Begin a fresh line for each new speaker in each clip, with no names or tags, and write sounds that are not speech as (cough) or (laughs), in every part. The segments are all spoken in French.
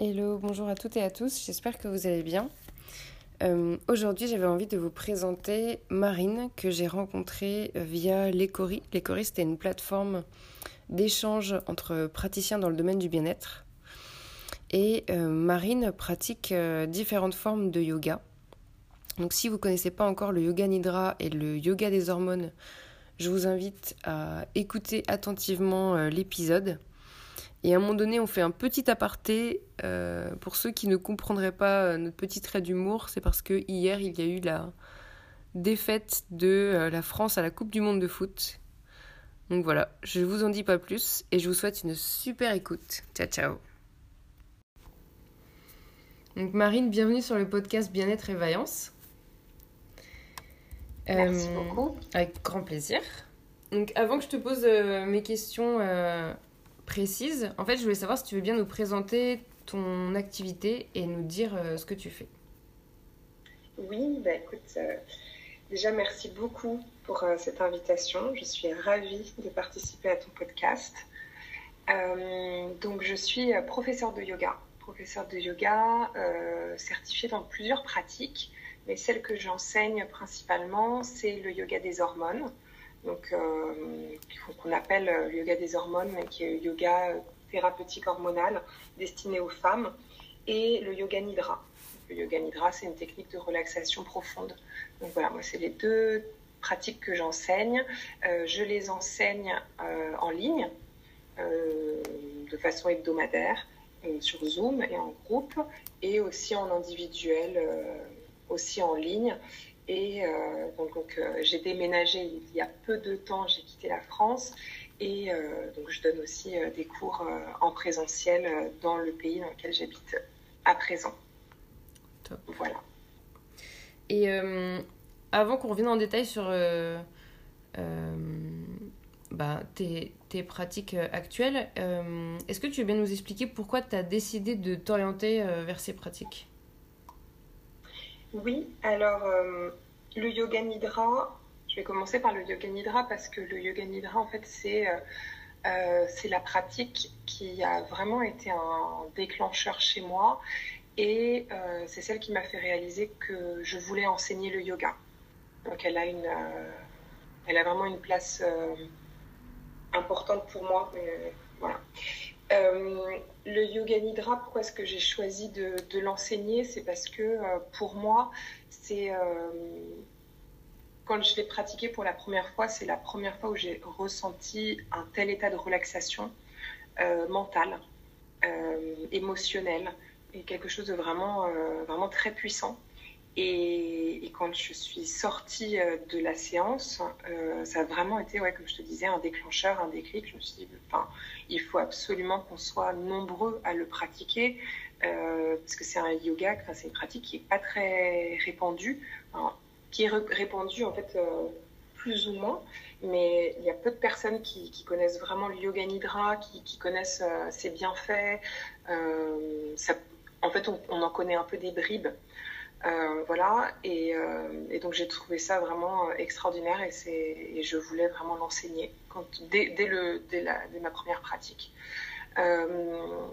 Hello, bonjour à toutes et à tous, j'espère que vous allez bien. Euh, Aujourd'hui, j'avais envie de vous présenter Marine que j'ai rencontrée via l'Ecory. L'Ecory, c'était une plateforme d'échange entre praticiens dans le domaine du bien-être. Et euh, Marine pratique euh, différentes formes de yoga. Donc si vous ne connaissez pas encore le yoga nidra et le yoga des hormones, je vous invite à écouter attentivement l'épisode. Et à un moment donné, on fait un petit aparté. Euh, pour ceux qui ne comprendraient pas euh, notre petit trait d'humour, c'est parce que hier, il y a eu la défaite de euh, la France à la Coupe du Monde de foot. Donc voilà, je ne vous en dis pas plus et je vous souhaite une super écoute. Ciao, ciao. Donc Marine, bienvenue sur le podcast Bien-être et Vaillance.
Merci beaucoup.
Avec grand plaisir. Donc avant que je te pose euh, mes questions précises, en fait, je voulais savoir si tu veux bien nous présenter ton activité et nous dire euh, ce que tu fais.
Oui, bah écoute, euh, déjà merci beaucoup pour euh, cette invitation. Je suis ravie de participer à ton podcast. Donc je suis professeure de yoga, professeure de yoga certifiée dans plusieurs pratiques, mais celle que j'enseigne principalement, c'est le yoga des hormones. Donc euh, qu'on appelle euh, le yoga des hormones, qui est le yoga euh, thérapeutique hormonal destiné aux femmes, et le yoga nidra. Le yoga nidra, c'est une technique de relaxation profonde. Donc voilà, moi, c'est les deux pratiques que j'enseigne. Euh, je les enseigne euh, en ligne, euh, de façon hebdomadaire, euh, sur Zoom et en groupe, et aussi en individuel, euh, aussi en ligne. Et euh, donc, donc euh, j'ai déménagé il y a peu de temps, j'ai quitté la France. Et euh, donc, je donne aussi des cours en présentiel dans le pays dans lequel j'habite à présent.
Top.
Voilà.
Et avant qu'on revienne en détail sur bah, tes, tes pratiques actuelles, euh, est-ce que tu veux bien nous expliquer pourquoi tu as décidé de t'orienter euh, vers ces pratiques?
Oui, alors euh, le yoga nidra, je vais commencer par le yoga nidra parce que le yoga nidra, en fait, c'est euh, euh, la pratique qui a vraiment été un déclencheur chez moi et c'est celle qui m'a fait réaliser que je voulais enseigner le yoga. Donc elle a une, elle a vraiment une place importante pour moi. mais voilà. Euh, le yoga nidra, pourquoi est-ce que j'ai choisi de, l'enseigner? C'est parce que euh, pour moi, c'est euh, quand je l'ai pratiqué pour la première fois, c'est la première fois où j'ai ressenti un tel état de relaxation mentale, émotionnelle, et quelque chose de vraiment, vraiment très puissant. Et, quand je suis sortie euh, de la séance, euh, ça a vraiment été, ouais, comme je te disais, un déclencheur, un déclic. Je me suis dit, enfin, il faut absolument qu'on soit nombreux à le pratiquer, euh, parce que c'est un yoga, c'est une pratique qui est pas très répandue, qui est répandue en fait plus ou moins, mais il y a peu de personnes qui, connaissent vraiment le yoga nidra, qui, connaissent ses bienfaits. En fait, on en connaît un peu des bribes. Euh, voilà, et, euh, et, donc j'ai trouvé ça vraiment extraordinaire et, je voulais vraiment l'enseigner dès, dès, le, dès, dès, ma première pratique. Euh,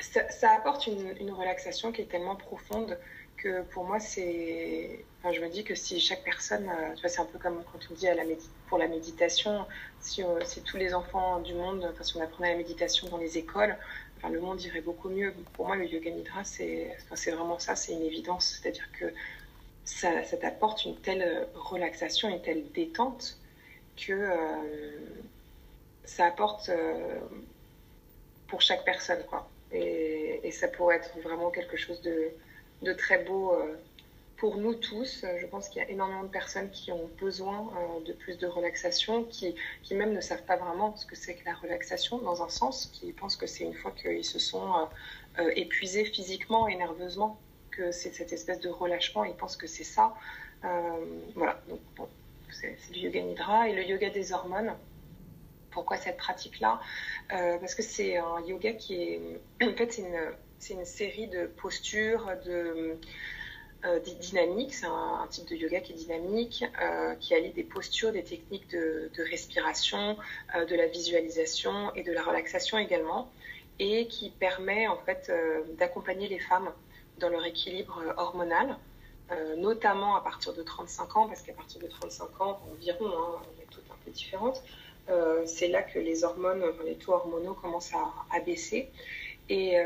ça, apporte une, relaxation qui est tellement profonde que pour moi, c'est. Je me dis que si chaque personne. Euh, tu vois, c'est un peu comme quand on dit à la pour la méditation, si, euh, si tous les enfants du monde, enfin, si on apprenait la méditation dans les écoles, le monde irait beaucoup mieux. Pour moi, le yoga nidra, c'est vraiment ça, c'est une évidence. C'est-à-dire que ça, ça t'apporte une telle relaxation, une telle détente que euh, ça apporte euh, pour chaque personne. Et, ça pourrait être vraiment quelque chose de, très beau euh, pour nous tous. Je pense qu'il y a énormément de personnes qui ont besoin euh, de plus de relaxation, qui, qui même ne savent pas vraiment ce que c'est que la relaxation dans un sens, qui pensent que c'est une fois qu'ils se sont euh, épuisés physiquement et nerveusement que c'est cette espèce de relâchement, ils pensent que c'est ça. voilà, donc bon, c'est du yoga nidra et le yoga des hormones. Pourquoi cette pratique-là? Euh, Parce que c'est un yoga qui est, en fait, c'est une, une série de postures, de euh, dynamiques. C'est un, type de yoga qui est dynamique, euh, qui allie des postures, des techniques de, de respiration, euh, de la visualisation et de la relaxation également. et qui permet en fait d'accompagner les femmes dans leur équilibre hormonal, notamment à partir de 35 ans, parce qu'à partir de 35 ans environ, hein, on est toutes un peu différentes, c'est là que les hormones, les taux hormonaux commencent à, baisser. Et,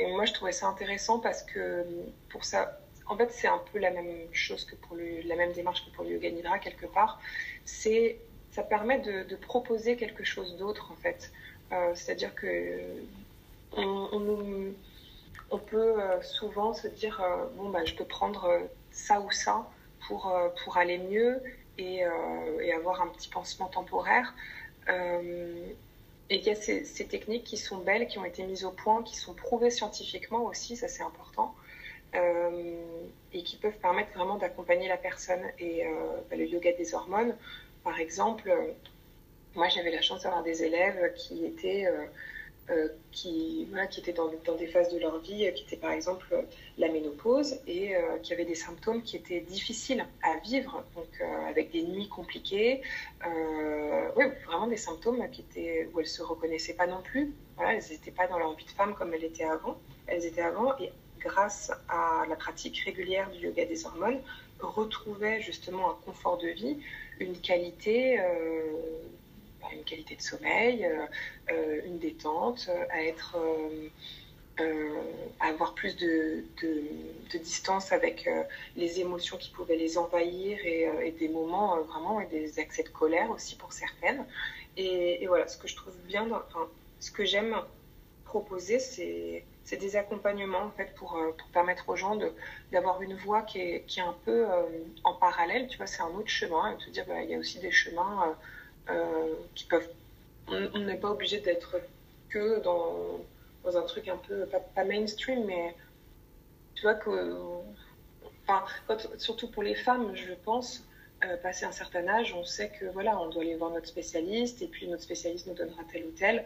et, moi, je trouvais ça intéressant parce que pour ça, en fait, c'est un peu la même chose que pour le, la même démarche que pour le yoga nidra quelque part. C'est, ça permet de, proposer quelque chose d'autre en fait. Euh, c'est-à-dire que on, peut euh, souvent se dire euh, bon bah je peux prendre ça ou ça pour pour aller mieux et, et, avoir un petit pansement temporaire. Et il y a ces, techniques qui sont belles, qui ont été mises au point, qui sont prouvées scientifiquement aussi, ça c'est important. Euh, et qui peuvent permettre vraiment d'accompagner la personne. Et euh, bah, le yoga des hormones, par exemple, moi j'avais la chance d'avoir des élèves qui étaient euh, qui, voilà, qui étaient dans, dans, des phases de leur vie, qui étaient par exemple la ménopause et qui avaient des symptômes qui étaient difficiles à vivre, donc avec des nuits compliquées, oui, vraiment des symptômes qui étaient, où elles ne se reconnaissaient pas non plus. Voilà, elles n'étaient pas dans leur vie de femme comme elles étaient avant. Elles étaient avant et grâce à la pratique régulière du yoga des hormones, retrouvait justement un confort de vie, une qualité, euh, une qualité de sommeil, euh, euh, une détente, à être, à avoir plus de, distance avec les émotions qui pouvaient les envahir et, des moments vraiment et des accès de colère aussi pour certaines. Et, voilà, ce que je trouve bien, enfin, ce que j'aime proposer, c'est des accompagnements en fait pour, euh, permettre aux gens d'avoir une voie qui est, un peu euh, en parallèle. Tu vois, c'est un autre chemin. Et te dire, bah, il y a aussi des chemins euh, qui peuvent. On n'est pas obligé d'être que dans, dans, un truc un peu pas, mainstream, mais tu vois que. Enfin, surtout pour les femmes, je pense. passer un certain âge, on sait que voilà, on doit aller voir notre spécialiste et puis notre spécialiste nous donnera tel ou tel.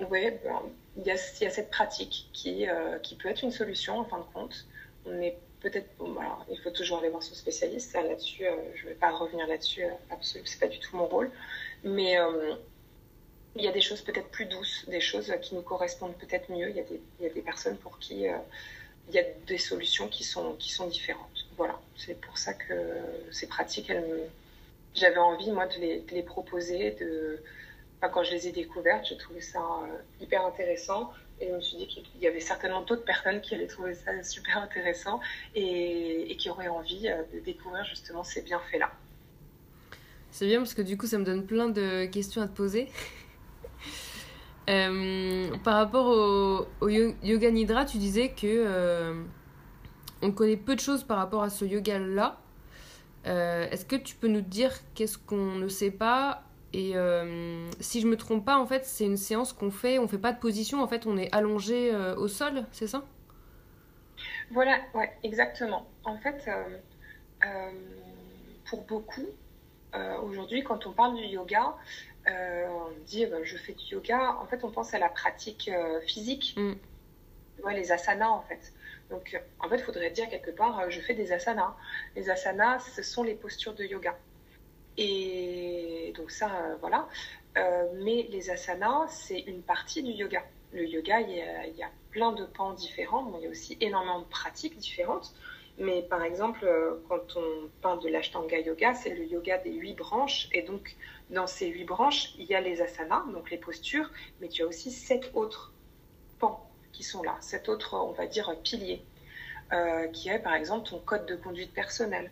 Oui, ben, il, y a, cette pratique qui, euh, qui peut être une solution en fin de compte. On est peut-être, il faut toujours aller voir son spécialiste. Là-dessus, euh, je ne vais pas revenir là-dessus, euh, absolument, c'est pas du tout mon rôle. Mais il y a des choses peut-être plus douces, des choses qui nous correspondent peut-être mieux. Il y, a des, personnes pour qui il y a des solutions qui sont, différentes. Voilà, c'est pour ça que ces pratiques, j'avais envie, moi, de les, proposer, de quand je les ai découvertes, j'ai trouvé ça euh, hyper intéressant. Et je me suis dit qu'il y avait certainement d'autres personnes qui allaient trouver ça super intéressant et, qui auraient envie euh, de découvrir justement ces bienfaits-là.
C'est bien parce que du coup, ça me donne plein de questions à te poser. (laughs) Euh, par rapport au, yoga nidra, tu disais que on connaît peu de choses par rapport à ce yoga-là. Est-ce que tu peux nous dire qu'est-ce qu'on ne sait pas et euh, si je me trompe pas, en fait, c'est une séance qu'on fait, on fait pas de position, en fait, on est allongé euh, au sol, c'est ça?
Voilà, ouais, exactement. En fait, euh, pour beaucoup, aujourd'hui, quand on parle du yoga, on dit bah, je fais du yoga. En fait, on pense à la pratique physique, mm. les asanas, en fait. Donc, en fait, il faudrait dire quelque part, je fais des asanas. Les asanas, ce sont les postures de yoga. Et donc ça, euh, voilà. Euh, mais les asanas, c'est une partie du yoga. Le yoga, il y, a, plein de pans différents, il y a aussi énormément de pratiques différentes. Mais par exemple, euh, quand on parle de l'ashtanga yoga, c'est le yoga des huit branches. Et donc, dans ces huit branches, il y a les asanas, donc les postures, mais tu as aussi sept autres pans qui sont là, sept autres, on va dire, piliers, qui est par exemple ton code de conduite personnelle,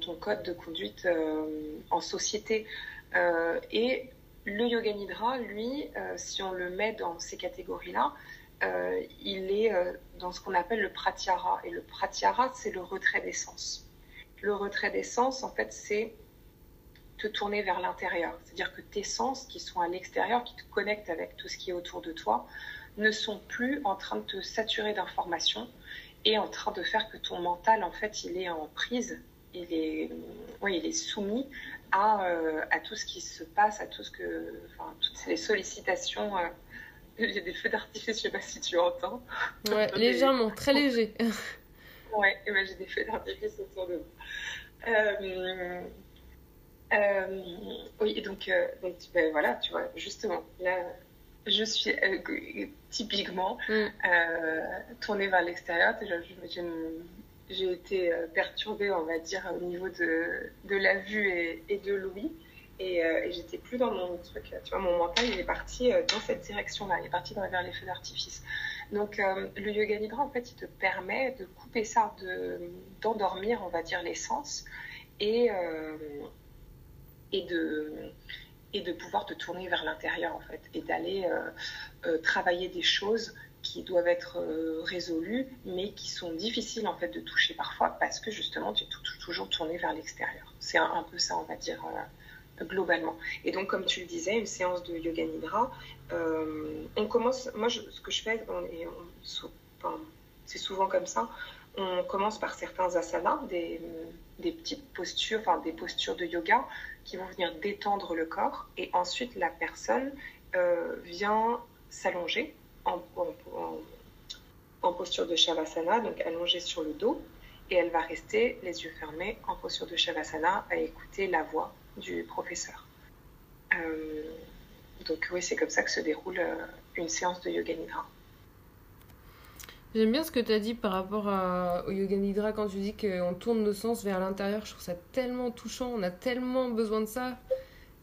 ton code de conduite euh, en société. Euh, et le yoga nidra, lui, si on le met dans ces catégories-là, il est dans ce qu'on appelle le pratyahara. Et le pratyahara, c'est le retrait des sens. Le retrait des sens, en fait, c'est te tourner vers l'intérieur. C'est-à-dire que tes sens qui sont à l'extérieur, qui te connectent avec tout ce qui est autour de toi, ne sont plus en train de te saturer d'informations et en train de faire que ton mental, en fait, il est en prise il est, oui, il est soumis à, euh, à, tout ce qui se passe, à tout ce que, enfin, toutes les sollicitations. Euh, (laughs) il y a des feux d'artifice, je ne sais pas si tu entends.
Ouais, (laughs) légèrement, très léger. (laughs)
ouais, et ben, j'ai des feux d'artifice autour de moi. Euh, oui, donc, donc ben, voilà, tu vois, justement, là, je suis typiquement mm. tournée vers l'extérieur. J'ai été perturbée, on va dire, au niveau de, de la vue et, de l'ouïe. Et, et j'étais plus dans mon truc. Tu vois, mon mental, il est parti dans cette direction-là. Il est parti vers les feux d'artifice. Donc, le yoga nidra, en fait, il te permet de couper ça, d'endormir, on va dire, les sens et, et de et de pouvoir te tourner vers l'intérieur en fait et d'aller euh, euh, travailler des choses qui doivent être euh, résolues mais qui sont difficiles en fait de toucher parfois parce que justement tu es toujours tourné vers l'extérieur. C'est un, peu ça on va dire globalement. Et donc comme tu le disais, une séance de yoga nidra, on commence, moi ce que je fais, c'est souvent comme ça, on commence par certains asanas, des, des petites postures, enfin des postures de yoga qui vont venir détendre le corps. Et ensuite, la personne euh, vient s'allonger en, posture de Shavasana, donc allongée sur le dos. Et elle va rester les yeux fermés en posture de Shavasana à écouter la voix du professeur. Euh, donc oui, c'est comme ça que se déroule euh, une séance de Yoga Nidra.
J'aime bien ce que tu as dit par rapport au yoga nidra quand tu dis qu'on tourne nos sens vers l'intérieur. Je trouve ça tellement touchant. On a tellement besoin de ça.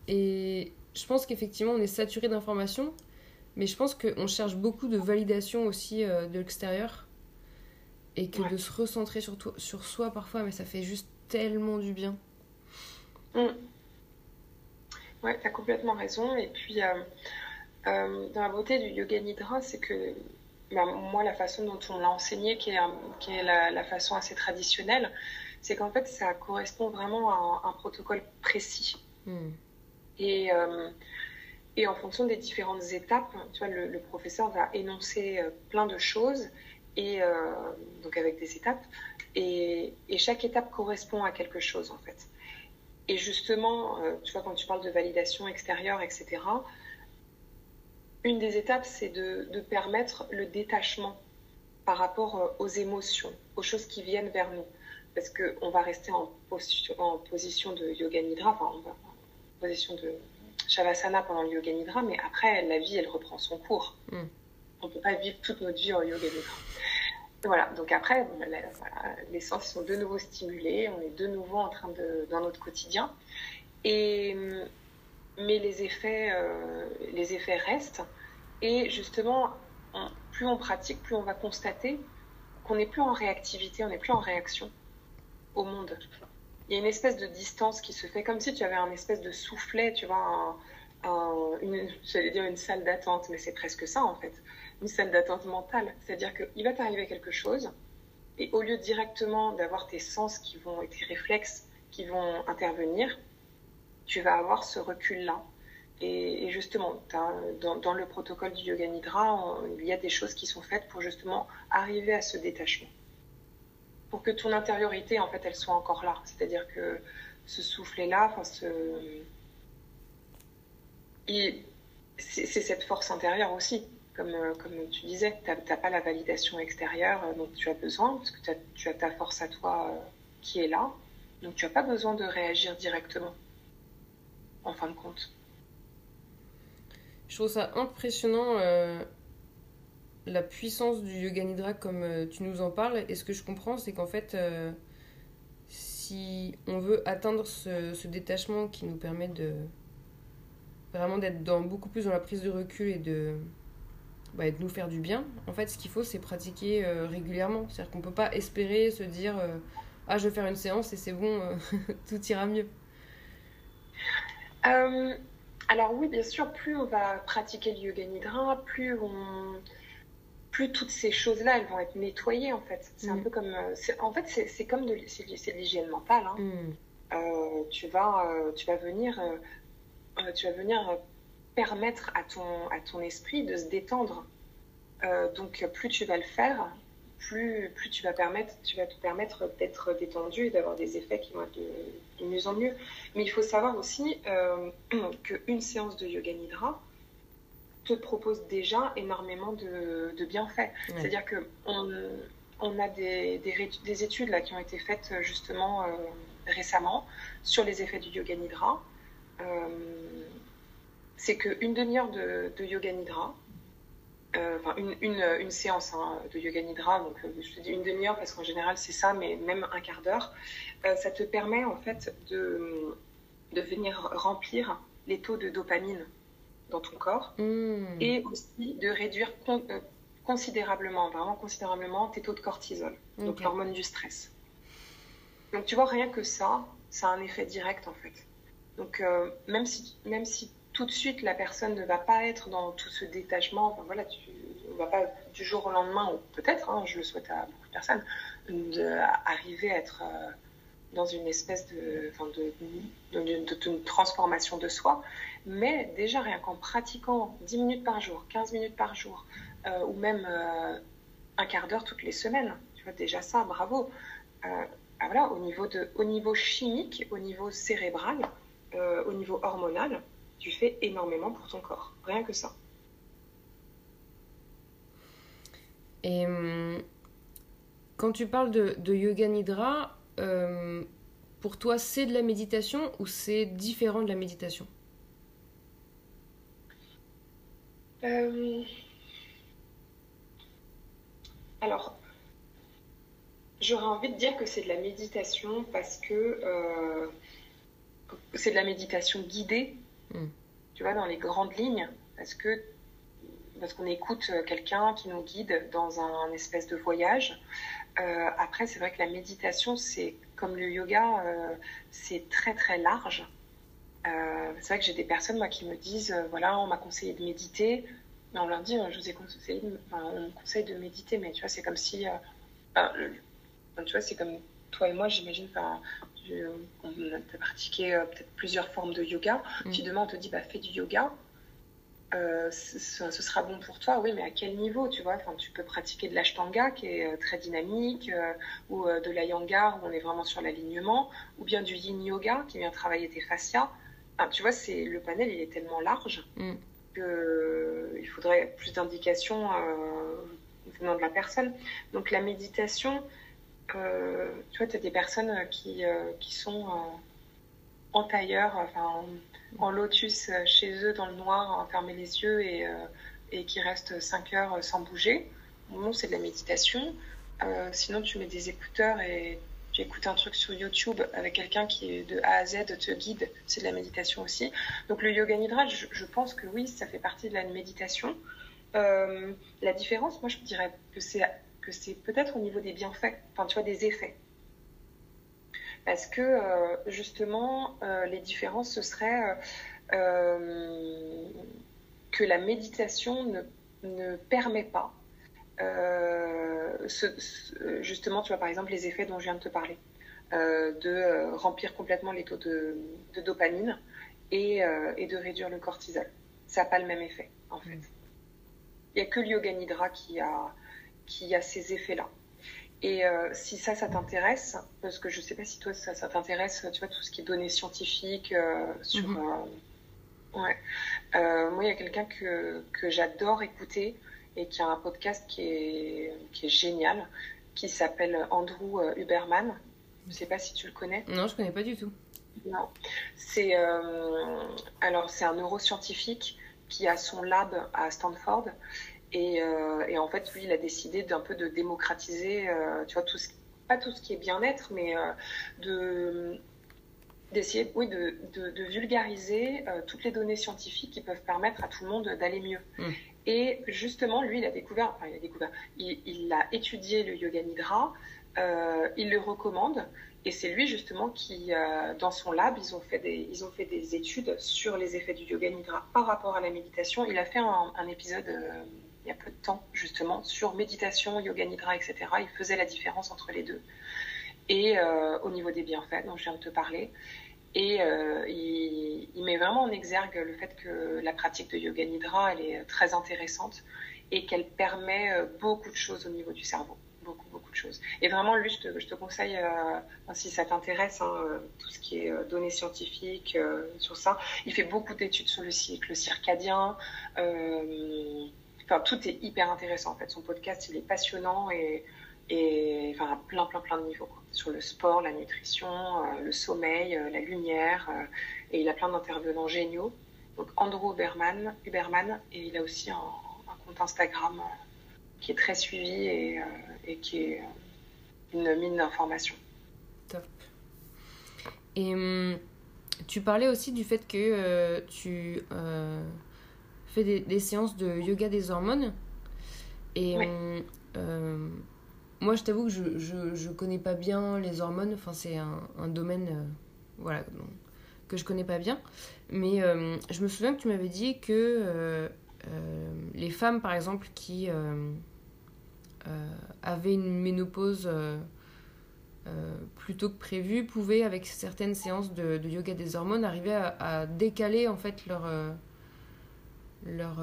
Et je pense qu'effectivement, on est saturé d'informations. Mais je pense qu'on cherche beaucoup de validation aussi euh, de l'extérieur. Et que de se recentrer sur, sur soi parfois, mais ça fait juste tellement du bien.
Mm. Ouais, tu as complètement raison. Et puis, euh, euh, dans la beauté du yoga nidra, c'est que bah, moi, la façon dont on l'a enseigné, qui est, qui est la, façon assez traditionnelle, c'est qu'en fait, ça correspond vraiment à un, protocole précis. Hmm. Et, et en fonction des différentes étapes, tu vois, le, professeur va énoncer euh, plein de choses, et euh, donc avec des étapes, et, chaque étape correspond à quelque chose, en fait. Et justement, tu vois, quand tu parles de validation extérieure, etc., une des étapes, c'est de, permettre le détachement par rapport euh, aux émotions, aux choses qui viennent vers nous. Parce qu'on va rester en, en, position de yoga nidra, enfin, en position de shavasana pendant le yoga nidra, mais après, la vie, elle reprend son cours. Hmm. On ne peut pas vivre toute notre vie en yoga nidra. Voilà, donc après, les sens sont de nouveau stimulés, on est de nouveau en train de, dans notre quotidien. Et, mais les effets, euh, les effets restent. Et justement, plus on pratique, plus on va constater qu'on n'est plus en réactivité, on n'est plus en réaction au monde. Il y a une espèce de distance qui se fait comme si tu avais un espèce de soufflet, tu vois, j'allais dire une salle d'attente, mais c'est presque ça en fait, une salle d'attente mentale. C'est-à-dire qu'il va t'arriver quelque chose, et au lieu directement d'avoir tes sens qui vont, et tes réflexes qui vont intervenir, tu vas avoir ce recul-là et, justement, dans, le protocole du yoga nidra, il y a des choses qui sont faites pour justement arriver à ce détachement. Pour que ton intériorité, en fait, elle soit encore là. C'est-à-dire que ce soufflet-là, enfin, ce... c'est cette force intérieure aussi. Comme, comme tu disais, tu n'as pas la validation extérieure dont tu as besoin, parce que tu as ta force à toi euh, qui est là. Donc tu n'as pas besoin de réagir directement, en fin de compte.
Je trouve ça impressionnant euh, la puissance du yoga nidra comme euh, tu nous en parles. Et ce que je comprends, c'est qu'en fait, euh, si on veut atteindre ce, détachement qui nous permet de vraiment d'être beaucoup plus dans la prise de recul et de, bah, nous faire du bien, en fait, ce qu'il faut, c'est pratiquer régulièrement. C'est-à-dire qu'on peut pas espérer se dire ah je vais faire une séance et c'est bon, (laughs) tout ira mieux.
Alors oui, bien sûr, plus on va pratiquer le yoga nidra, plus on plus toutes ces choses-là, elles vont être nettoyées en fait. C'est un mm. peu comme, euh, en fait, c'est comme de, l'hygiène mentale. Hein. Mm. Euh, tu vas, euh, tu vas venir, tu vas venir permettre à ton, à ton esprit de se détendre. donc plus tu vas le faire, plus, plus tu vas permettre, tu vas te permettre d'être détendu et d'avoir des effets qui vont être de, mieux en mieux. Mais il faut savoir aussi (clears throat) qu'une séance de yoga nidra te propose déjà énormément de, de bienfaits. C'est-à-dire que on, a des, des, études là qui ont été faites justement euh, récemment sur les effets du yoga nidra. Euh, c'est qu'une demi-heure de, yoga nidra, euh, enfin une, une, une, séance hein, de yoga nidra, donc euh, je te dis une demi-heure parce qu'en général c'est ça, mais même un quart d'heure, euh, ça te permet en fait de, de venir remplir les taux de dopamine dans ton corps
mmh.
et aussi de réduire considérablement, vraiment considérablement tes taux de cortisol, donc l'hormone du stress. Donc tu vois, rien que ça, ça a un effet direct en fait. Donc même, si, même si tout de suite, la personne ne va pas être dans tout ce détachement. Enfin, voilà, tu ne vas pas du jour au lendemain, ou peut-être, hein, je le souhaite à beaucoup de personnes, d'arriver à être euh, dans une espèce de, enfin, de, de, transformation de soi. Mais déjà, rien qu'en pratiquant 10 minutes par jour, 15 minutes par jour, euh, ou même euh, un quart d'heure toutes les semaines, tu vois, déjà ça, bravo. Ah, voilà, au niveau, de, au niveau chimique, au niveau cérébral, au niveau hormonal, tu fais énormément pour ton corps. Rien que ça.
Et hum, quand tu parles de, yoga nidra, euh, pour toi, c'est de la méditation ou c'est différent de la méditation?
Euh, Alors, j'aurais envie de dire que c'est de la méditation parce que euh, c'est de la méditation guidée Mm. Tu vois, dans les grandes lignes, parce que parce qu'on écoute quelqu'un qui nous guide dans un, espèce de voyage. Euh, après, c'est vrai que la méditation, c'est comme le yoga, euh, c'est très très large. Euh, c'est vrai que j'ai des personnes moi qui me disent, voilà, on m'a conseillé de méditer. Mais on leur dit, je vous ai conseillé, enfin, on me conseille de méditer, mais tu vois, c'est comme si, tu vois, c'est comme toi et moi, j'imagine, on a pratiqué euh, peut-être plusieurs formes de yoga. Mm. Si demain on te dit bah, fais du yoga, euh, ce, sera bon pour toi, oui, mais à quel niveau, tu vois? Enfin, Tu peux pratiquer de l'ashtanga qui est euh, très dynamique, ou de la yanga où on est vraiment sur l'alignement, ou bien du yin yoga qui vient travailler tes fascias. Tu vois, c'est le panel il est tellement large mm. qu'il faudrait plus d'indications venant de la personne. Donc la méditation, tu vois, tu as des personnes qui, euh, qui sont en tailleur, enfin, en, lotus euh, chez eux dans le noir, fermer les yeux et, euh, et qui restent 5 heures sans bouger. Bon, c'est de la méditation. sinon, tu mets des écouteurs et tu écoutes un truc sur YouTube avec quelqu'un qui de A à Z te guide, c'est de la méditation aussi. Donc le yoga nidra, je, pense que oui, ça fait partie de la méditation. la différence, moi, je dirais que c'est c'est peut-être au niveau des bienfaits, enfin tu vois, des effets. Parce que euh, justement, euh, les différences, ce serait euh, que la méditation ne, permet pas, justement, tu vois, par exemple, les effets dont je viens de te parler, de remplir complètement les taux de, dopamine et, et, de réduire le cortisol. Ça n'a pas le même effet, en fait. Il n'y a que le yoga nidra qui a, qui a ces effets-là. Et euh, si ça, ça t'intéresse, parce que je ne sais pas si toi, ça, ça t'intéresse, tu vois, tout ce qui est données scientifiques euh, sur... Mhm. Euh, ouais. moi, il y a quelqu'un que, que j'adore écouter et qui a un podcast qui est, qui est génial, qui s'appelle Andrew Huberman. Je ne sais pas si tu le connais.
Non, je ne connais pas du tout.
Non. C'est alors c'est un neuroscientifique qui a son lab à Stanford euh, et, en fait, lui, il a décidé d'un peu de démocratiser, euh, tu vois, tout ce, pas tout ce qui est bien-être, mais euh, de d'essayer oui, de, de, vulgariser toutes les données scientifiques qui peuvent permettre à tout le monde d'aller mieux. Mm. Et justement, lui, il a découvert, enfin, il a découvert, il, a étudié le yoga nidra, il le recommande, et c'est lui justement qui, dans son lab, ils ont, fait des, études sur les effets du yoga nidra par rapport à la méditation. Il a fait un, épisode il y a peu de temps, justement, sur méditation, yoga nidra, etc. Il faisait la différence entre les deux. Et euh, au niveau des bienfaits dont je viens de te parler. Et euh, il, met vraiment en exergue le fait que la pratique de yoga nidra, elle est très intéressante et qu'elle permet euh, beaucoup de choses au niveau du cerveau. Beaucoup, beaucoup de choses. Et vraiment, lui, je te, conseille, si ça t'intéresse, hein, tout ce qui est données scientifiques sur ça. Il fait beaucoup d'études sur le cycle circadien. Enfin, tout est hyper intéressant en fait. Son podcast, il est passionnant et, et enfin, à plein, plein, plein de niveaux. Sur le sport, la nutrition, euh, le sommeil, euh, la lumière. Euh, et il a plein d'intervenants géniaux. donc Andrew Huberman, Huberman, et il a aussi un, compte Instagram qui est très suivi et, et qui est une mine d'informations.
Top. Et hum, tu parlais aussi du fait que tu fais des, séances de yoga des hormones. Et hum, euh, moi, je t'avoue que je, je, je, connais pas bien les hormones. Enfin, c'est un, un, domaine euh, voilà, que je connais pas bien. Mais euh, je me souviens que tu m'avais dit que les femmes, par exemple, qui avaient une ménopause plutôt que prévu, pouvaient, avec certaines séances de, de yoga des hormones, arriver à, à décaler en fait leur leur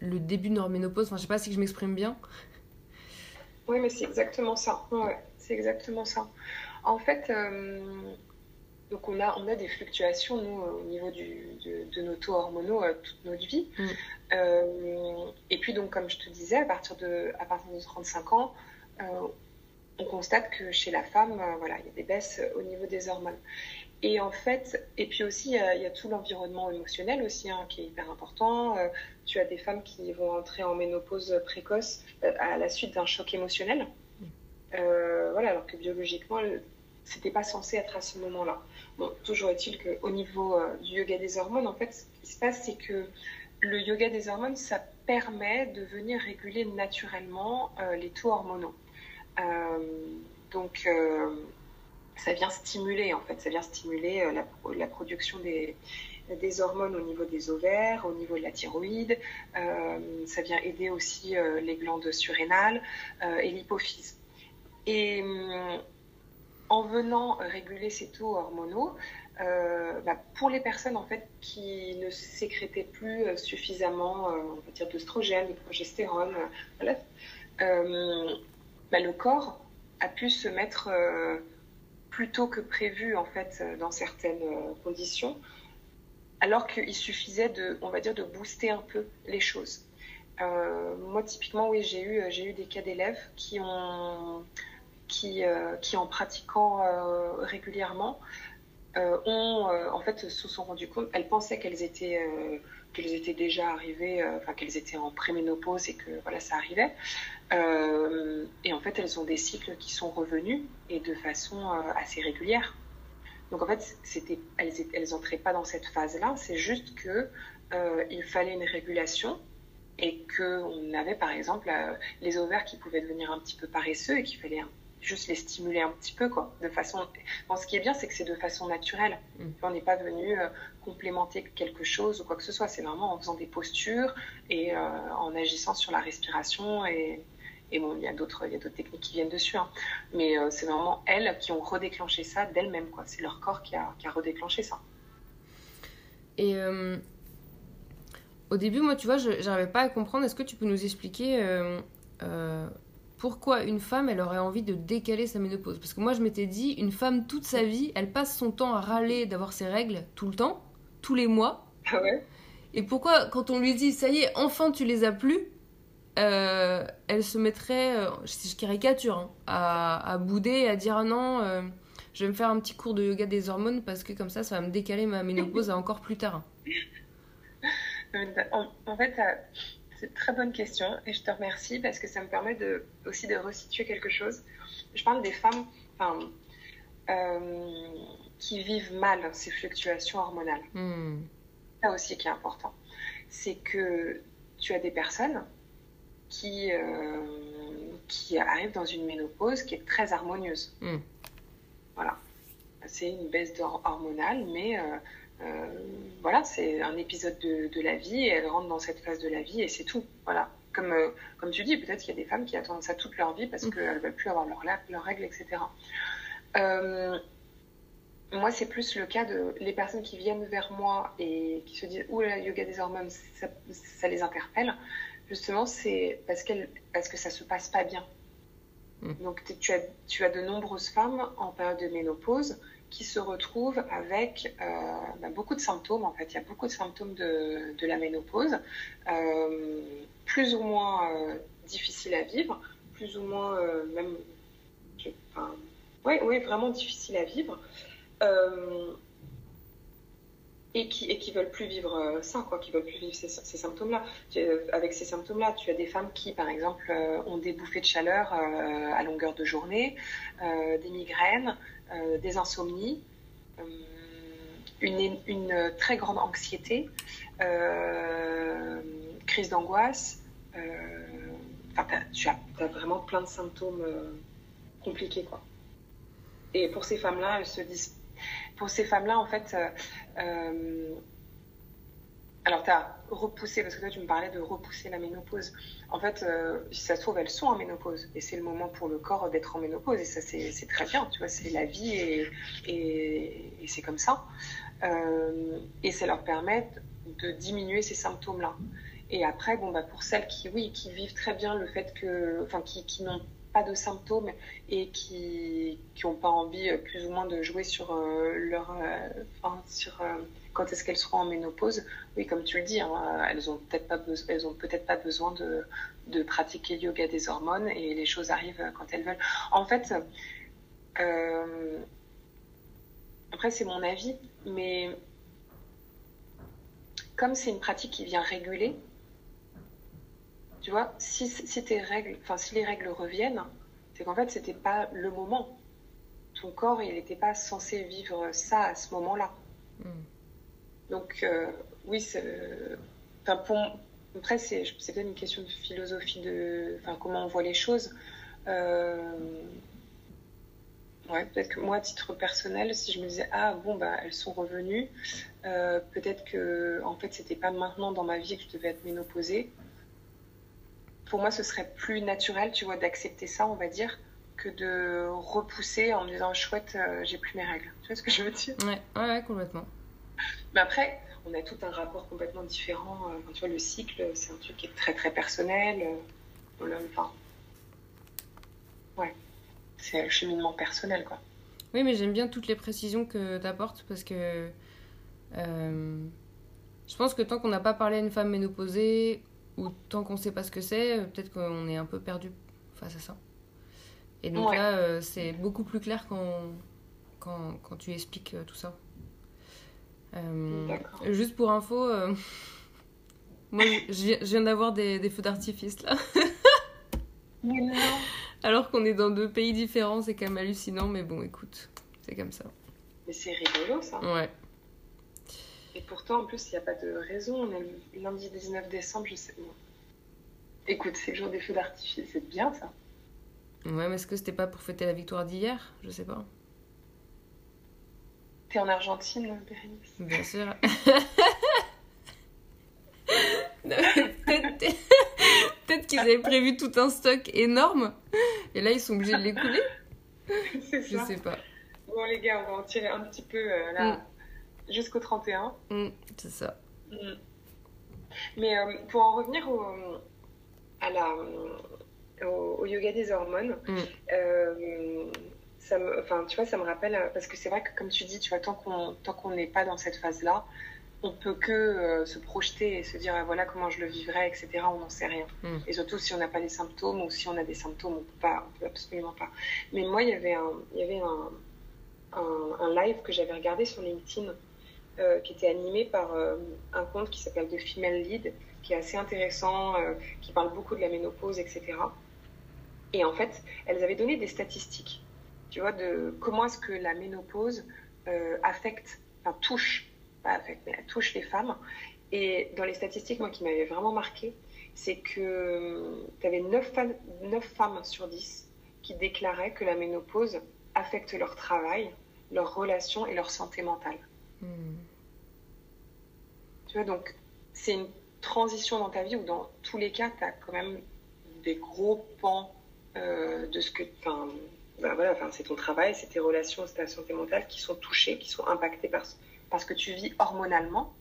le début de leur ménopause. Enfin, je sais pas si je m'exprime bien.
Oui, mais c'est exactement ça. Ouais, c'est exactement ça. En fait, euh, donc on a, on a des fluctuations, nous, au niveau du, de, nos taux hormonaux euh, toute notre vie. Mm. Euh, et puis, donc, comme je te disais, à partir de, à partir de 35 ans, on constate que chez la femme, voilà, il y a des baisses au niveau des hormones. Et en fait, et puis aussi, il y a, tout l'environnement émotionnel aussi hein, qui est hyper important. Euh, tu as des femmes qui vont entrer en ménopause précoce euh, à la suite d'un choc émotionnel. Euh, voilà, alors que biologiquement, c'était pas censé être à ce moment-là. Bon, toujours est-il qu'au niveau du yoga des hormones, en fait, ce qui se passe, c'est que le yoga des hormones, ça permet de venir réguler naturellement les taux hormonaux. donc, ça vient stimuler, en fait, ça vient stimuler euh, la, production des, hormones au niveau des ovaires, au niveau de la thyroïde. Euh, ça vient aider aussi euh, les glandes surrénales et l'hypophyse. Et en venant réguler ces taux hormonaux, bah, pour les personnes en fait qui ne sécrétaient plus suffisamment, on d'oestrogène, de progestérone, bah, le corps a pu se mettre plus tôt que prévu en fait euh, dans certaines euh, conditions, alors qu'il suffisait de, on va dire, de booster un peu les choses. Euh, moi, typiquement, oui, j'ai eu, j'ai eu des cas d'élèves qui ont, qui, qui en pratiquant régulièrement, ont, en fait, se sont rendues compte, elles pensaient qu'elles étaient, qu'elles étaient déjà arrivées, enfin, qu'elles étaient en préménopause et que, voilà, ça arrivait. Euh, et en fait, elles ont des cycles qui sont revenus et de façon euh, assez régulière. Donc en fait, c'était, elles, elles n'entraient pas dans cette phase-là. C'est juste que euh, il fallait une régulation et qu'on avait par exemple les ovaires qui pouvaient devenir un petit peu paresseux et qu'il fallait juste les stimuler un petit peu quoi de façon bon, ce qui est bien c'est que c'est de façon naturelle mm. on n'est pas venu complémenter quelque chose ou quoi que ce soit c'est vraiment en faisant des postures et en agissant sur la respiration et, et bon, il y a d'autres, techniques qui viennent dessus, hein. mais euh, c'est vraiment elles qui ont redéclenché ça d'elles-mêmes. C'est leur corps qui a, qui a, redéclenché ça.
Et euh, au début, moi, tu vois, je n'arrivais pas à comprendre. Est-ce que tu peux nous expliquer euh, pourquoi une femme, elle aurait envie de décaler sa ménopause? Parce que moi, je m'étais dit, une femme toute sa vie, elle passe son temps à râler d'avoir ses règles tout le temps, tous les mois.
Ah ouais?
Et pourquoi, quand on lui dit, ça y est, enfin tu les as plus, euh, elle se mettrait, euh, si je caricature, hein, à, à, bouder et à dire ah non, euh, je vais me faire un petit cours de yoga des hormones parce que comme ça, ça va me décaler ma ménopause à encore plus tard.
En, fait, c'est une très bonne question et je te remercie parce que ça me permet de, aussi de resituer quelque chose. Je parle des femmes enfin, qui vivent mal ces fluctuations hormonales. Hmm. Ça aussi qui est important. C'est que tu as des personnes qui, euh, qui arrive dans une ménopause qui est très harmonieuse. Hmm. Voilà. C'est une baisse hormonale, mais euh, euh, voilà, c'est un épisode de, de, la vie et elle rentre dans cette phase de la vie et c'est tout. Voilà. Comme, comme tu dis, peut-être qu'il y a des femmes qui attendent ça toute leur vie parce hmm. qu'elles ne veulent plus avoir leurs leur règles, etc. moi, c'est plus le cas de les personnes qui viennent vers moi et qui se disent Ouh, le yoga des hormones, ça, ça les interpelle justement, c'est parce, qu'elle, parce que ça se passe pas bien. Mm. Donc, tu as, tu as de nombreuses femmes en période de ménopause qui se retrouvent avec euh, bah, beaucoup de symptômes. En fait, il y a beaucoup de symptômes de, de la ménopause, euh, plus ou moins euh, difficiles à vivre, plus ou moins même, enfin, ouais, ouais, vraiment difficiles à vivre. Et qui et qui veulent plus vivre euh, ça quoi qui veulent plus vivre ces, ces symptômes là avec ces symptômes là tu as des femmes qui par exemple euh, ont des bouffées de chaleur euh, à longueur de journée des migraines des insomnies une, une, très grande anxiété crise d'angoisse enfin, tu as, vraiment plein de symptômes compliqués quoi. Et pour ces femmes là elles se disent pour ces femmes-là, en fait, euh, euh, alors tu as repoussé, parce que toi tu me parlais de repousser la ménopause. En fait, euh, si ça se trouve, elles sont en ménopause. Et c'est le moment pour le corps d'être en ménopause. Et ça, c'est très bien, tu vois, c'est la vie et, c'est comme ça. et ça leur permet de diminuer ces symptômes-là. Et après, bon, bah, pour celles qui, oui, qui vivent très bien le fait que, enfin, qui, qui n'ont pas de symptômes et qui n'ont pas envie euh, plus ou moins de jouer sur euh, leur euh, enfin, sur quand est-ce qu'elles seront en ménopause. Oui comme tu le dis hein, elles ont peut-être pas elles ont peut-être pas besoin de, de pratiquer yoga des hormones et les choses arrivent quand elles veulent. En fait après c'est mon avis mais comme c'est une pratique qui vient réguler tu vois, si, si tes règles, enfin si les règles reviennent, c'est qu'en fait c'était pas le moment. Ton corps il n'était pas censé vivre ça à ce moment-là. Hmm. Donc euh, oui, enfin pour après c'est peut-être une question de philosophie de, enfin comment on voit les choses. Euh... Ouais, peut-être que moi, à titre personnel, si je me disais ah bon bah elles sont revenues, euh, peut-être que en fait c'était pas maintenant dans ma vie que je devais être ménopausée pour moi, ce serait plus naturel, tu vois, d'accepter ça, on va dire, que de repousser en me disant chouette, euh, j'ai plus mes règles. Tu vois ce que je veux dire?
Ouais, ouais, complètement.
Mais après, on a tout un rapport complètement différent. Euh, tu vois, le cycle, c'est un truc qui est très très personnel. Euh, enfin, ouais, c'est un cheminement personnel, quoi.
Oui, mais j'aime bien toutes les précisions que tu apportes parce que je pense que tant qu'on n'a pas parlé à une femme ménopausée ou tant qu'on sait pas ce que c'est, euh, peut-être qu'on est un peu perdu face à ça. Et donc là, euh, c'est beaucoup plus clair quand, quand, quand tu expliques euh, tout ça. juste pour info, (laughs) moi je viens d'avoir des, des, feux d'artifice là. (laughs) Alors qu'on est dans deux pays différents, c'est quand même hallucinant, mais bon, écoute, c'est comme ça.
Mais c'est rigolo ça.
Ouais.
Et pourtant, en plus, il n'y a pas de raison. On est le lundi 19 décembre, je sais. Écoute, c'est le jour des feux d'artifice, c'est bien ça.
Ouais, mais est-ce que c'était pas pour fêter la victoire d'hier? Je sais pas.
T'es en Argentine, Bérénice?
Bien sûr. (laughs) Peut-être qu'ils avaient prévu tout un stock énorme et là ils sont obligés de l'écouler. (laughs)
C'est ça.
Je sais pas.
Bon les gars, on va en tirer un petit peu euh, là. Mm jusqu'au 31.
Mm, c'est ça. Mm.
Mais euh, pour en revenir au, à la, au, yoga des hormones, mm. euh, ça me, enfin, tu vois, ça me rappelle, parce que c'est vrai que comme tu dis, tu vois, tant qu'on n'est pas dans cette phase-là, on peut que euh, se projeter et se dire ah, voilà comment je le vivrais, etc. On n'en sait rien. Et surtout si on n'a pas des symptômes ou si on a des symptômes, on peut pas, on peut absolument pas. Mais moi, il y avait un, il y avait un, un, un live que j'avais regardé sur LinkedIn euh, qui était animé par euh, un compte qui s'appelle The Female Lead, qui est assez intéressant, euh, qui parle beaucoup de la ménopause, etc. Et en fait, elles avaient donné des statistiques, tu vois, de comment est-ce que la ménopause affecte, enfin touche, pas affecte, mais touche les femmes. Et dans les statistiques, moi, qui m'avaient vraiment marqué, c'est que tu avais 9, 9 femmes sur 10 qui déclaraient que la ménopause affecte leur travail, leurs relations et leur santé mentale. Tu vois, donc c'est une transition dans ta vie où dans tous les cas, tu as quand même des gros pans euh, de ce que... Enfin, bah voilà, c'est ton travail, c'est tes relations, c'est ta santé mentale qui sont touchées, qui sont impactées par, parce que tu vis hormonalement.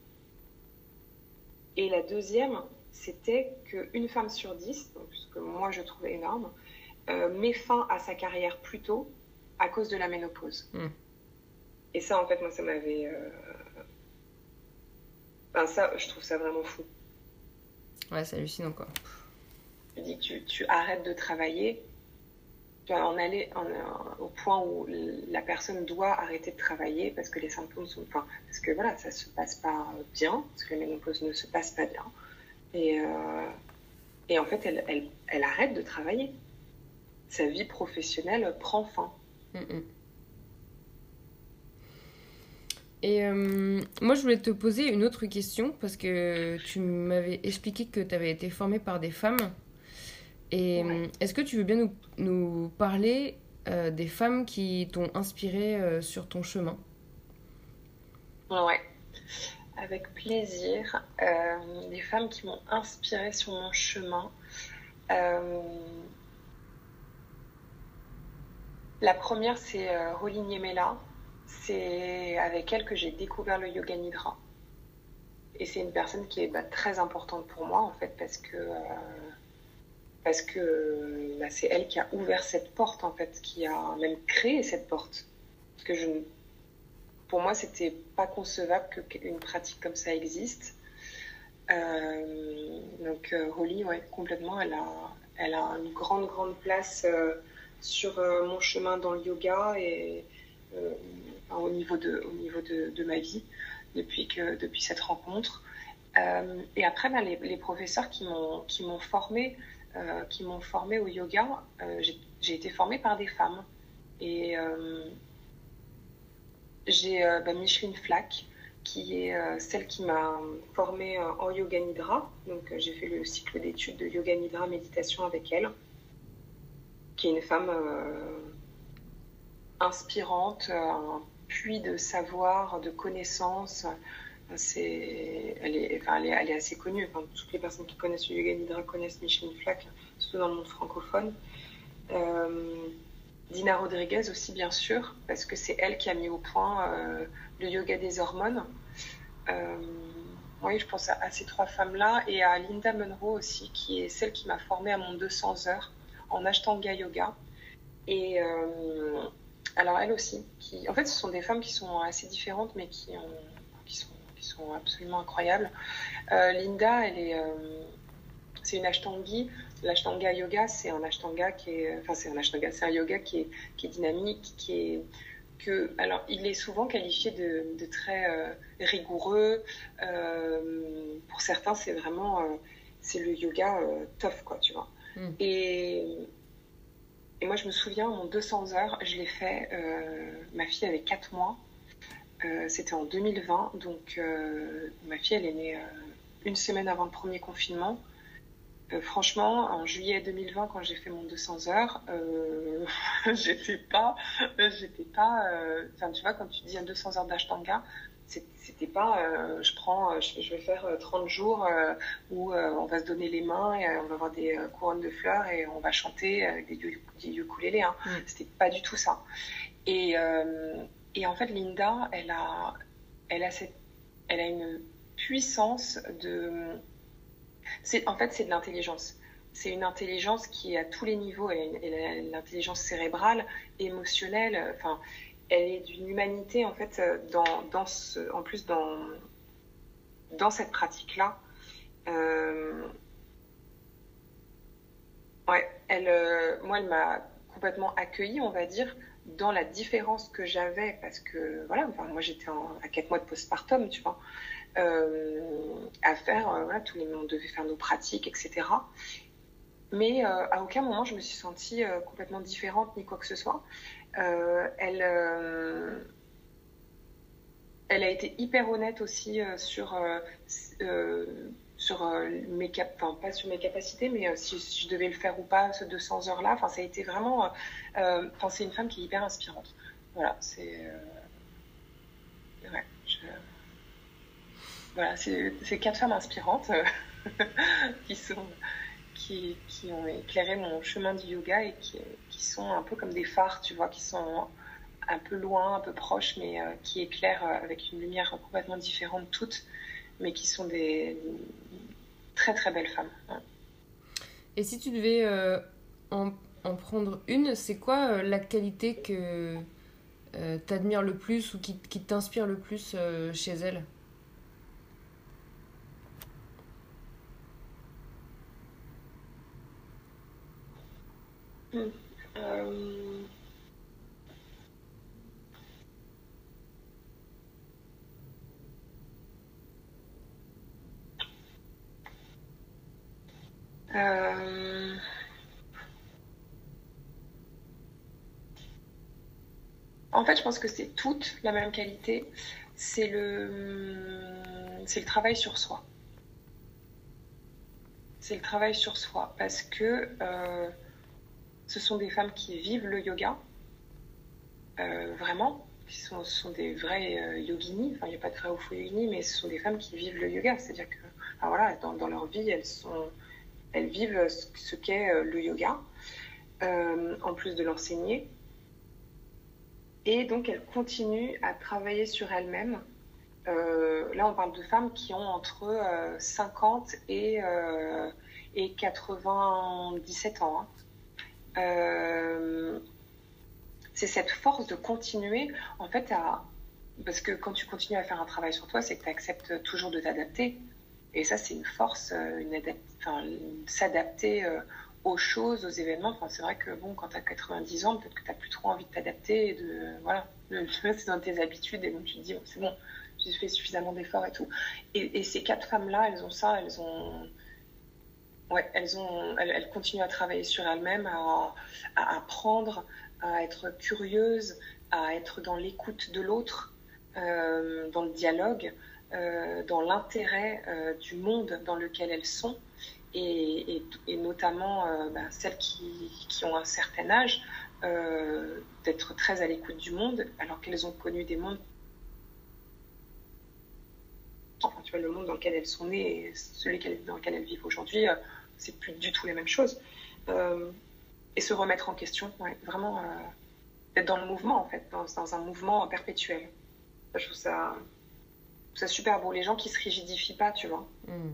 Et la deuxième, c'était qu'une femme sur dix, donc, ce que moi je trouve énorme, euh, met fin à sa carrière plus tôt à cause de la ménopause. Hmm. Et ça, en fait, moi, ça m'avait. Euh, enfin, ça, je trouve ça vraiment fou.
Ouais, c'est hallucinant, quoi.
Je dis tu, tu arrêtes de travailler en aller au point où la personne doit arrêter de travailler parce que les symptômes sont, enfin, parce que voilà, ça se passe pas bien, parce que la ménopause ne se passe pas bien, et, euh, et en fait, elle, elle, elle, arrête de travailler. Sa vie professionnelle prend fin. Mm, mm.
Et euh, moi, je voulais te poser une autre question parce que tu m'avais expliqué que tu avais été formée par des femmes. Et euh, est-ce que tu veux bien nous, nous parler euh, des femmes qui t'ont inspiré sur ton chemin?
Ouais, avec plaisir. les femmes qui m'ont inspiré sur mon chemin. La première, c'est Rolling Yemela c'est avec elle que j'ai découvert le yoga nidra. Et c'est une personne qui est bah, très importante pour moi, en fait, parce que, euh, parce bah, c'est elle qui a ouvert cette porte, en fait, qui a même créé cette porte. Parce que je, pour moi, c'était pas concevable qu'une pratique comme ça existe. Euh, donc, euh, Holly, ouais, complètement, elle a, elle a une grande, grande place sur mon chemin dans le yoga et au niveau de, au niveau de, de, ma vie depuis, que, depuis cette rencontre. Euh, et après, ben, les, professeurs qui m'ont formé, euh, qui au yoga, euh, j'ai été formée par des femmes. Et j'ai ben, Micheline Flack, qui est celle qui m'a formée en yoga nidra. Donc, j'ai fait le cycle d'études de yoga nidra méditation avec elle, qui est une femme inspirante, puits de savoir, de connaissances. C'est, elle, est, enfin, elle, est, assez connue. Enfin, toutes les personnes qui connaissent le yoga nidra connaissent Micheline Flack, surtout dans le monde francophone. Euh, Dina Rodriguez aussi, bien sûr, parce que c'est elle qui a mis au point euh, le yoga des hormones. Euh, oui, je pense à, ces trois femmes-là et à Linda Munro aussi, qui est celle qui m'a formée à mon 200 heures en Ashtanga Yoga. Et alors elle aussi, qui, en fait, ce sont des femmes qui sont assez différentes, mais qui, ont, qui, sont, qui sont absolument incroyables. Euh, Linda, elle est, euh, c'est une Ashtangi. L'Ashtanga yoga, c'est un Ashtanga qui est, enfin c'est un Ashtanga, c'est un yoga qui est, qui est dynamique, qui est que, alors, il est souvent qualifié de, de très euh, rigoureux. Euh, pour certains, c'est vraiment, euh, c'est le yoga tough, quoi, tu vois. Mm. Et et moi, je me souviens, mon 200 heures, je l'ai fait. Euh, ma fille avait 4 mois. Euh, c'était en 2020. Donc, euh, ma fille, elle est née une semaine avant le premier confinement. franchement, en juillet 2020, quand j'ai fait mon 200 heures, (laughs) j'étais pas, j'étais pas, enfin, tu vois, quand tu dis un 200 heures d'ashtanga, c'était pas euh, je prends euh, je, vais faire 30 euh, jours où on va se donner les mains et on va avoir des couronnes de fleurs et on va chanter avec des, des ukulélés hein. Mm. c'était pas du tout ça et, et en fait Linda elle a elle a cette elle a une puissance de c'est en fait c'est de l'intelligence c'est une intelligence qui est à tous les niveaux elle a l'intelligence cérébrale émotionnelle enfin elle est d'une humanité en fait euh, en plus dans cette pratique là euh, euh, moi elle m'a complètement accueillie on va dire dans la différence que j'avais parce que voilà moi j'étais à quatre mois de postpartum tu vois à faire voilà tous les on devait faire nos pratiques etc mais à aucun moment je me suis sentie complètement différente ni quoi que ce soit elle, euh, elle a été hyper honnête aussi euh, sur sur mes cap enfin pas sur mes capacités mais si, je devais le faire ou pas ce 200 heures là enfin ça a été vraiment enfin c'est une femme qui est hyper inspirante. Voilà c'est ouais, voilà c'est quatre femmes inspirantes (laughs) qui sont qui, qui, ont éclairé mon chemin du yoga et qui, qui, sont un peu comme des phares, tu vois, qui sont un peu loin, un peu proches, mais euh, qui éclairent euh, avec une lumière complètement différente toutes, mais qui sont des très très belles femmes.
Et si tu devais euh, en, en, prendre une, c'est quoi la qualité que tu admires le plus ou qui, qui t'inspire le plus chez elle?
Euh, en fait, je pense que c'est toute la même qualité. C'est le, c'est le travail sur soi. C'est le travail sur soi parce que euh, ce sont des femmes qui vivent le yoga, euh, vraiment, qui sont, des vrais yoginis. Enfin, il n'y a pas de vrai ou faux yoginis, mais ce sont des femmes qui vivent le yoga. C'est-à-dire que, voilà, dans, leur vie, elles elles vivent ce qu'est euh, le yoga, euh, en plus de l'enseigner. Et donc, elles continuent à travailler sur elles-mêmes. Euh, là, on parle de femmes qui ont entre 50 et, et 97 ans. Hein. C'est cette force de continuer, en fait, à... Parce que quand tu continues à faire un travail sur toi, c'est que tu acceptes toujours de t'adapter. Et ça, c'est une force, euh, s'adapter euh, aux choses, aux événements. Enfin, c'est vrai que bon, quand tu as 90 ans, peut-être que tu n'as plus trop envie de t'adapter. De, voilà, c'est (laughs) dans tes habitudes et donc tu te dis, c'est bon, j'ai fait suffisamment d'efforts et tout. Et, ces quatre femmes-là, elles ont ça, elles ont. Elles, ont, elles, continuent à travailler sur elles-mêmes, à, apprendre, à être curieuses, à être dans l'écoute de l'autre, euh, dans le dialogue. Euh, dans l'intérêt euh, du monde dans lequel elles sont, et, notamment bah, celles qui, ont un certain âge, d'être très à l'écoute du monde, alors qu'elles ont connu des mondes Enfin, le monde dans lequel elles sont nées et celui dans lequel elles vivent aujourd'hui, c'est plus du tout les mêmes choses. et se remettre en question, vraiment euh, être dans le mouvement, en fait, dans, un mouvement perpétuel. Je trouve ça c'est super beau. Les gens qui se rigidifient pas, tu vois. Hmm.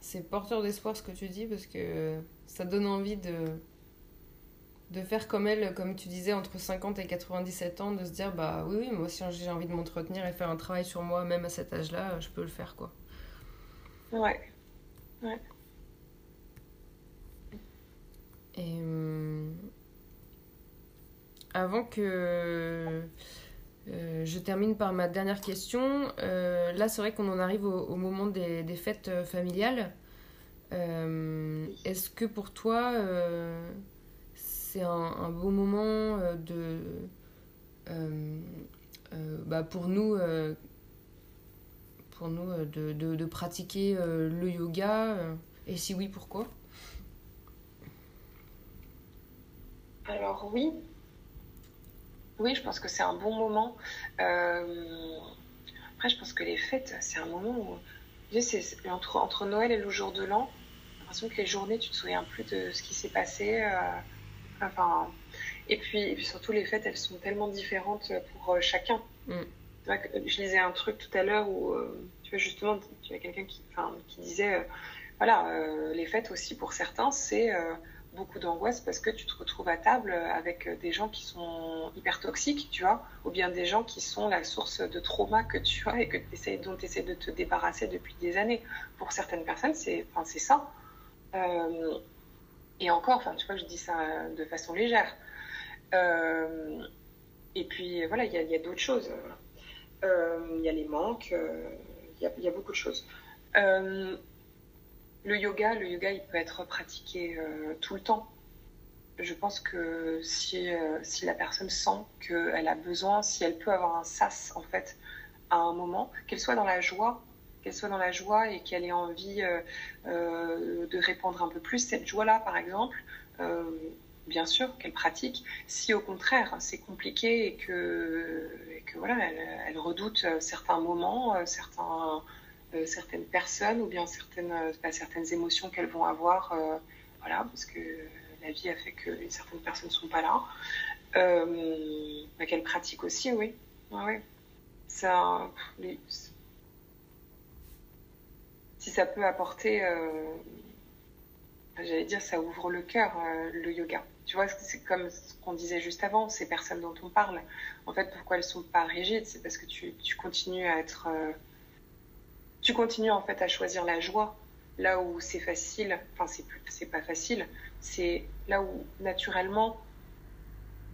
C'est porteur d'espoir ce que tu dis parce que ça donne envie de, de faire comme elle, comme tu disais, entre 50 et 97 ans, de se dire bah oui, oui, moi aussi j'ai envie de m'entretenir et faire un travail sur moi, même à cet âge-là, je peux le faire quoi.
Ouais. Ouais.
Et. Avant que euh, je termine par ma dernière question. Euh, là, c'est vrai qu'on en arrive au, moment des, fêtes euh, familiales. Est-ce que pour toi, c'est un, beau moment de, bah pour nous, pour nous de, de pratiquer le yoga Et si oui, pourquoi?
Alors oui, oui, je pense que c'est un bon moment. Euh, après, je pense que les fêtes, c'est un moment où. c'est entre, entre Noël et le jour de l'an, j'ai l'impression que les journées, tu te souviens plus de ce qui s'est passé. Euh, enfin, et puis, surtout, les fêtes, elles sont tellement différentes pour euh, chacun. Mm. Je lisais un truc tout à l'heure où, tu vois, justement, tu as quelqu'un qui, disait voilà, les fêtes aussi pour certains, c'est beaucoup d'angoisse parce que tu te retrouves à table avec des gens qui sont hyper toxiques, tu vois, ou bien des gens qui sont la source de trauma que tu as et que dont tu essaies de te débarrasser depuis des années. Pour certaines personnes, c'est enfin, ça. Euh, et encore, enfin, tu vois, je dis ça de façon légère. Euh, et puis, voilà, il y a, d'autres choses. Euh, il y a les manques, il y, a beaucoup de choses. Le yoga, le yoga, il peut être pratiqué euh, tout le temps. Je pense que si, euh, si la personne sent qu'elle a besoin, si elle peut avoir un sas en fait à un moment, qu'elle soit dans la joie, qu'elle soit dans la joie et qu'elle ait envie euh, de répondre un peu plus cette joie-là, par exemple, bien sûr qu'elle pratique. Si au contraire c'est compliqué et que, et voilà, elle, redoute certains moments, certains euh, certaines personnes ou bien certaines, euh, pas certaines émotions qu'elles vont avoir, euh, voilà, parce que la vie a fait que certaines personnes ne sont pas là, bah, qu'elles pratiquent aussi, oui. Ça, si ça peut apporter, j'allais dire, ça ouvre le cœur, le yoga. Tu vois, c'est comme ce qu'on disait juste avant, ces personnes dont on parle. En fait, pourquoi elles sont pas rigides C'est parce que tu, continues à être tu continues en fait à choisir la joie là où c'est facile, enfin c'est pas facile, c'est là où naturellement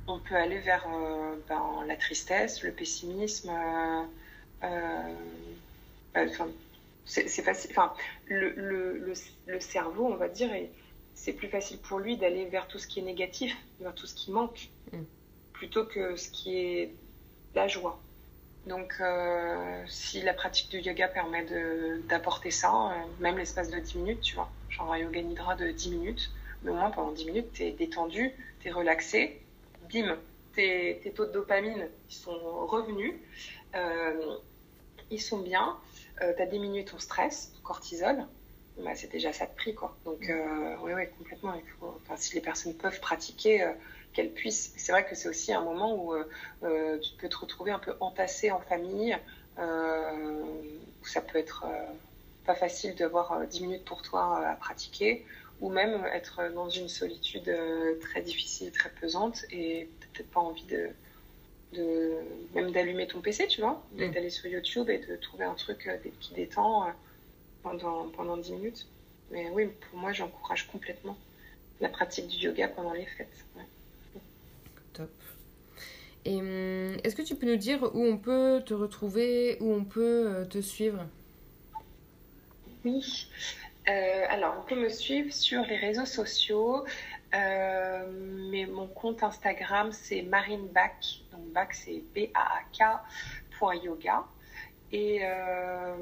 on peut aller vers euh, ben, la tristesse, le pessimisme. Euh, euh, enfin, c'est facile. Enfin, le, le, le, cerveau, on va dire, c'est plus facile pour lui d'aller vers tout ce qui est négatif, vers tout ce qui manque, mm. plutôt que ce qui est la joie. Donc, si la pratique du yoga permet d'apporter ça, même l'espace de 10 minutes, tu vois, genre un yoga nidra de 10 minutes, mais au moins pendant 10 minutes, tu es détendu, tu es relaxé, bim, tes, taux de dopamine ils sont revenus, euh, ils sont bien, euh, tu as diminué ton stress, ton cortisol, bah, c'est déjà ça de prix. Quoi. Donc, oui, euh, oui, complètement. si les personnes peuvent pratiquer, qu'elles puissent. C'est vrai que c'est aussi un moment où tu peux te retrouver un peu entassé en famille, où ça peut être pas facile d'avoir 10 minutes pour toi à pratiquer ou même être dans une solitude euh, très difficile, très pesante, et peut-être pas envie de, de même d'allumer ton PC, tu vois, mm. d'aller sur YouTube et de trouver un truc euh, qui détend euh, pendant, pendant 10 minutes. Mais oui, pour moi, j'encourage complètement la pratique du yoga pendant les fêtes.
Top. Et hum, est-ce que tu peux nous dire où on peut te retrouver, où on peut te suivre?
Oui. Euh, alors, on peut me suivre sur les réseaux sociaux. Euh, mais mon compte Instagram, c'est Marine Bach. Donc, Bach, c'est B-A-A-K. yoga. Et euh,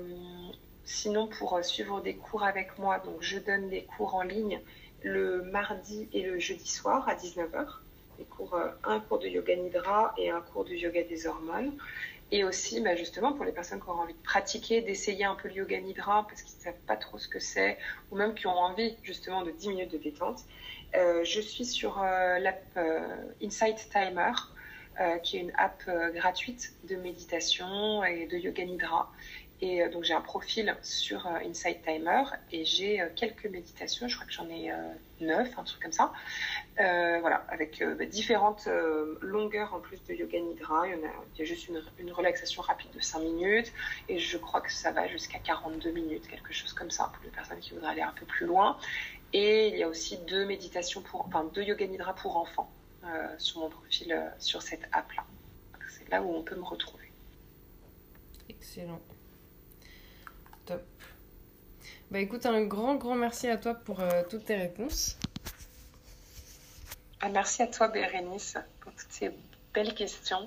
sinon, pour suivre des cours avec moi, donc je donne des cours en ligne le mardi et le jeudi soir à 19h. Des cours, un cours de yoga nidra et un cours de yoga des hormones. Et aussi, bah, justement, pour les personnes qui ont envie de pratiquer, d'essayer un peu le yoga nidra parce qu'ils ne savent pas trop ce que c'est, ou même qui ont envie justement de 10 minutes de détente, euh, je suis sur euh, l'app euh, Insight Timer, qui est une app gratuite de méditation et de yoga nidra. Et donc j'ai un profil sur Insight Timer et j'ai quelques méditations, je crois que j'en ai neuf, un truc comme ça. Euh, voilà, avec euh, bah, différentes euh, longueurs en plus de yoga nidra. Il y, a, juste une, relaxation rapide de 5 minutes et je crois que ça va jusqu'à 42 minutes, quelque chose comme ça pour les personnes qui voudraient aller un peu plus loin. Et il y a aussi deux méditations pour, enfin deux yoga nidra pour enfants sur mon profil sur cette app là. C'est là où on peut me retrouver.
Excellent. Bah écoute, un grand grand merci à toi pour toutes tes réponses.
Ah, merci à toi, Bérénice, pour toutes ces belles questions.